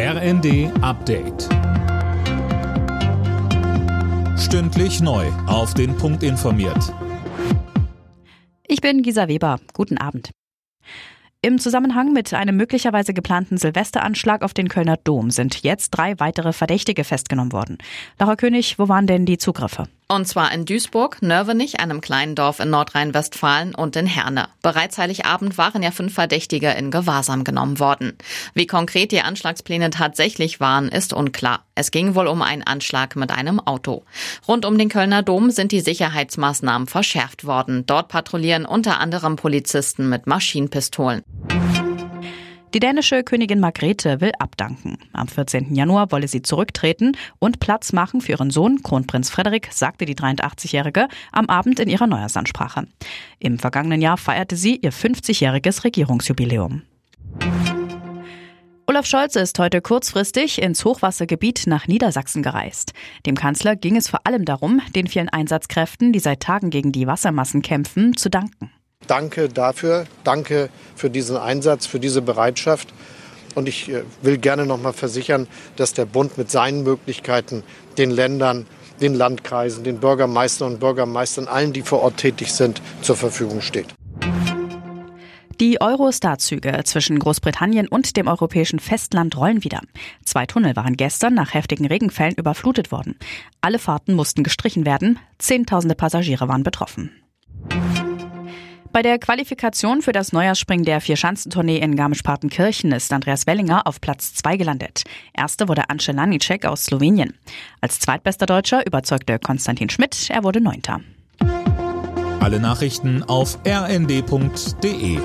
RND Update. Stündlich neu. Auf den Punkt informiert. Ich bin Gisa Weber. Guten Abend. Im Zusammenhang mit einem möglicherweise geplanten Silvesteranschlag auf den Kölner Dom sind jetzt drei weitere Verdächtige festgenommen worden. Laura König, wo waren denn die Zugriffe? Und zwar in Duisburg, Nörvenich, einem kleinen Dorf in Nordrhein-Westfalen und in Herne. Bereits Heiligabend waren ja fünf Verdächtige in Gewahrsam genommen worden. Wie konkret die Anschlagspläne tatsächlich waren, ist unklar. Es ging wohl um einen Anschlag mit einem Auto. Rund um den Kölner Dom sind die Sicherheitsmaßnahmen verschärft worden. Dort patrouillieren unter anderem Polizisten mit Maschinenpistolen. Die dänische Königin Margrethe will abdanken. Am 14. Januar wolle sie zurücktreten und Platz machen für ihren Sohn, Kronprinz Frederik, sagte die 83-Jährige am Abend in ihrer Neujahrsansprache. Im vergangenen Jahr feierte sie ihr 50-jähriges Regierungsjubiläum. Olaf Scholz ist heute kurzfristig ins Hochwassergebiet nach Niedersachsen gereist. Dem Kanzler ging es vor allem darum, den vielen Einsatzkräften, die seit Tagen gegen die Wassermassen kämpfen, zu danken. Danke dafür, danke für diesen Einsatz, für diese Bereitschaft. Und ich äh, will gerne noch mal versichern, dass der Bund mit seinen Möglichkeiten den Ländern, den Landkreisen, den Bürgermeistern und Bürgermeistern, allen, die vor Ort tätig sind, zur Verfügung steht. Die Eurostar-Züge zwischen Großbritannien und dem europäischen Festland rollen wieder. Zwei Tunnel waren gestern nach heftigen Regenfällen überflutet worden. Alle Fahrten mussten gestrichen werden. Zehntausende Passagiere waren betroffen. Bei der Qualifikation für das Neujahrsspringen der Vierschanzentournee in Garmisch-Partenkirchen ist Andreas Wellinger auf Platz 2 gelandet. Erste wurde Ance Lanicek aus Slowenien. Als zweitbester Deutscher überzeugte Konstantin Schmidt, er wurde Neunter. Alle Nachrichten auf rnd.de